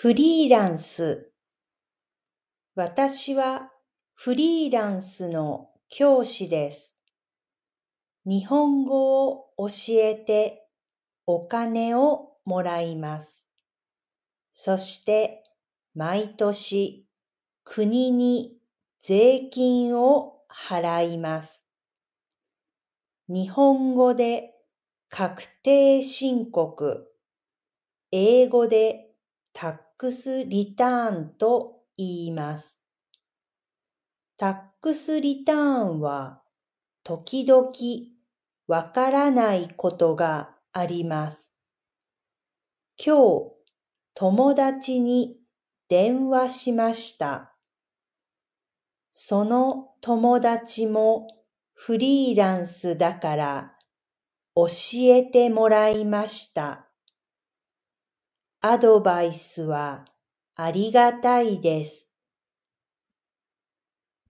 フリーランス私はフリーランスの教師です。日本語を教えてお金をもらいます。そして毎年国に税金を払います。日本語で確定申告、英語でタックスリターンと言います。タックスリターンは時々わからないことがあります。今日友達に電話しました。その友達もフリーランスだから教えてもらいました。アドバイスはありがたいです。